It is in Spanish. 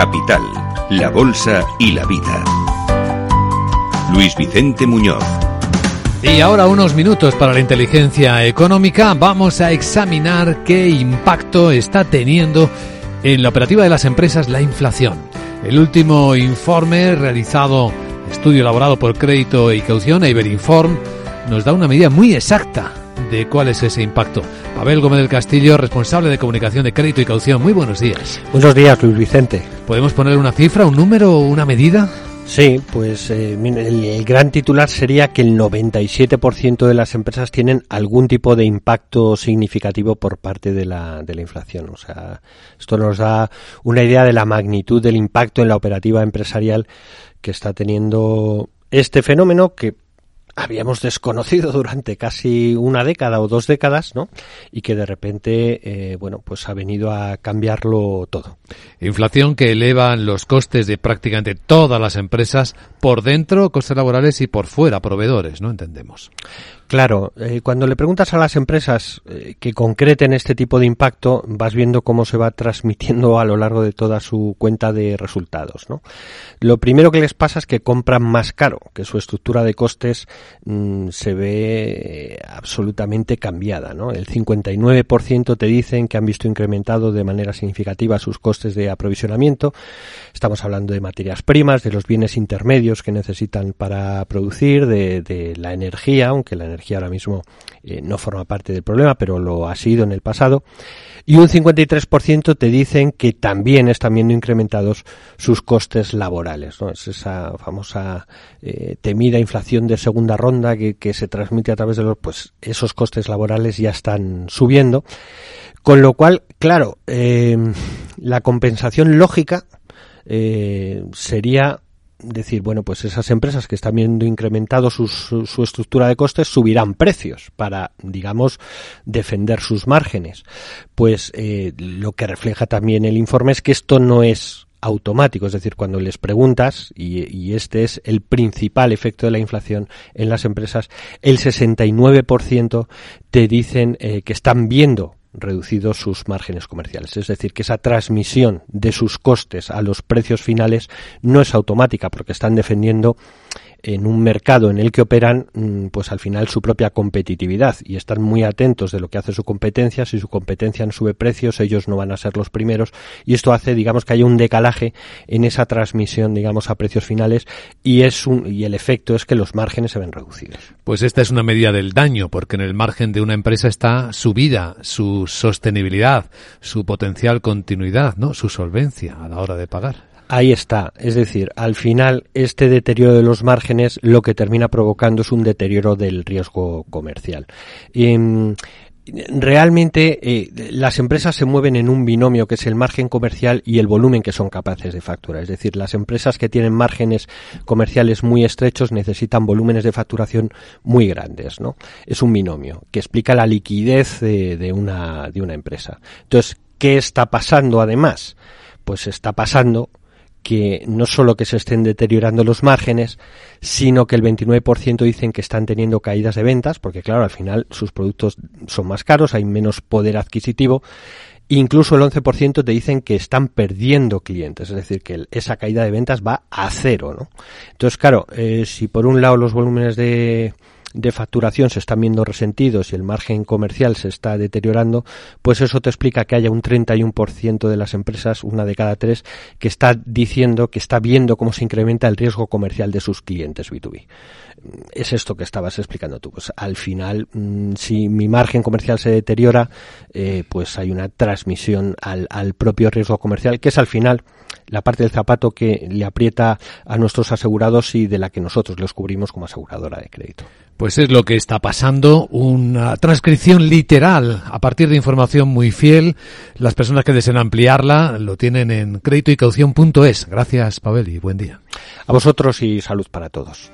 Capital, la Bolsa y la Vida. Luis Vicente Muñoz. Y ahora unos minutos para la inteligencia económica. Vamos a examinar qué impacto está teniendo en la operativa de las empresas la inflación. El último informe realizado, estudio elaborado por Crédito y Caución, Iberinform, nos da una medida muy exacta de cuál es ese impacto. Pavel Gómez del Castillo, responsable de comunicación de Crédito y Caución. Muy buenos días. Buenos días, Luis Vicente. ¿Podemos poner una cifra, un número una medida? Sí, pues eh, el, gran titular sería que el 97% de las empresas tienen algún tipo de impacto significativo por parte de la, de la inflación. O sea, esto nos da una idea de la magnitud del impacto en la operativa empresarial que está teniendo este fenómeno que habíamos desconocido durante casi una década o dos décadas, ¿no? Y que de repente, eh, bueno, pues ha venido a cambiarlo todo. Inflación que eleva los costes de prácticamente todas las empresas por dentro, costes laborales y por fuera, proveedores, ¿no? Entendemos. Claro, eh, cuando le preguntas a las empresas eh, que concreten este tipo de impacto, vas viendo cómo se va transmitiendo a lo largo de toda su cuenta de resultados. ¿no? Lo primero que les pasa es que compran más caro, que su estructura de costes mm, se ve eh, absolutamente cambiada. ¿no? El 59% te dicen que han visto incrementado de manera significativa sus costes de aprovisionamiento. Estamos hablando de materias primas, de los bienes intermedios que necesitan para producir, de, la energía, aunque la energía ahora mismo eh, no forma parte del problema, pero lo ha sido en el pasado. Y un 53% te dicen que también están viendo incrementados sus costes laborales. Es esa famosa eh, temida inflación de segunda ronda que, se transmite a través de los, pues esos costes laborales ya están subiendo. Con lo cual, claro, eh, la compensación lógica sería decir, bueno, pues esas empresas que están viendo incrementado su, su, estructura de costes subirán precios para, digamos, defender sus márgenes. Pues eh, lo que refleja también el informe es que esto no es automático, es decir, cuando les preguntas, y, este es el principal efecto de la inflación en las empresas, el 69% te dicen eh, que están viendo reducido sus márgenes comerciales. Es decir, que esa transmisión de sus costes a los precios finales no es automática porque están defendiendo en un mercado en el que operan, mm, pues al final su propia competitividad y están muy atentos de lo que hace su competencia. Si su competencia no sube precios, ellos no van a ser los primeros y esto hace, digamos, que haya un decalaje en esa transmisión, digamos, a precios finales y es un, y el efecto es que los márgenes se ven reducidos. Pues esta es una medida del daño porque en el margen de una empresa está su vida, su sostenibilidad, su potencial continuidad, ¿no? Su solvencia a la hora de pagar. Ahí está. Es decir, al final, este deterioro de los márgenes lo que termina provocando es un deterioro del riesgo comercial. Mm, realmente eh, las empresas se mueven en un binomio que es el margen comercial y el volumen que son capaces de facturar. Es decir, las empresas que tienen márgenes comerciales muy estrechos necesitan volúmenes de facturación muy grandes, ¿no? Es un binomio que explica la liquidez de, de una, de una empresa. Entonces, ¿qué está pasando además? Pues está pasando que no solo que se estén deteriorando los márgenes, sino que el 29% dicen que están teniendo caídas de ventas, porque claro, al final sus productos son más caros, hay menos poder adquisitivo, incluso el 11% te dicen que están perdiendo clientes, es decir, que esa caída de ventas va a cero, ¿no? Entonces, claro, eh, si por un lado los volúmenes de de facturación se están viendo resentidos y el margen comercial se está deteriorando, pues eso te explica que haya un 31% de las empresas, una de cada tres, que está diciendo que está viendo cómo se incrementa el riesgo comercial de sus clientes B2B. Es esto que estabas explicando tú. Pues al final, mm, si mi margen comercial se deteriora, eh, pues hay una transmisión al, al propio riesgo comercial, que es al final la parte del zapato que le aprieta a nuestros asegurados y de la que nosotros los cubrimos como aseguradora de crédito. Pues es lo que está pasando, una transcripción literal a partir de información muy fiel. Las personas que deseen ampliarla lo tienen en crédito y caución.es. Gracias, Pavel, y buen día. A vosotros y salud para todos.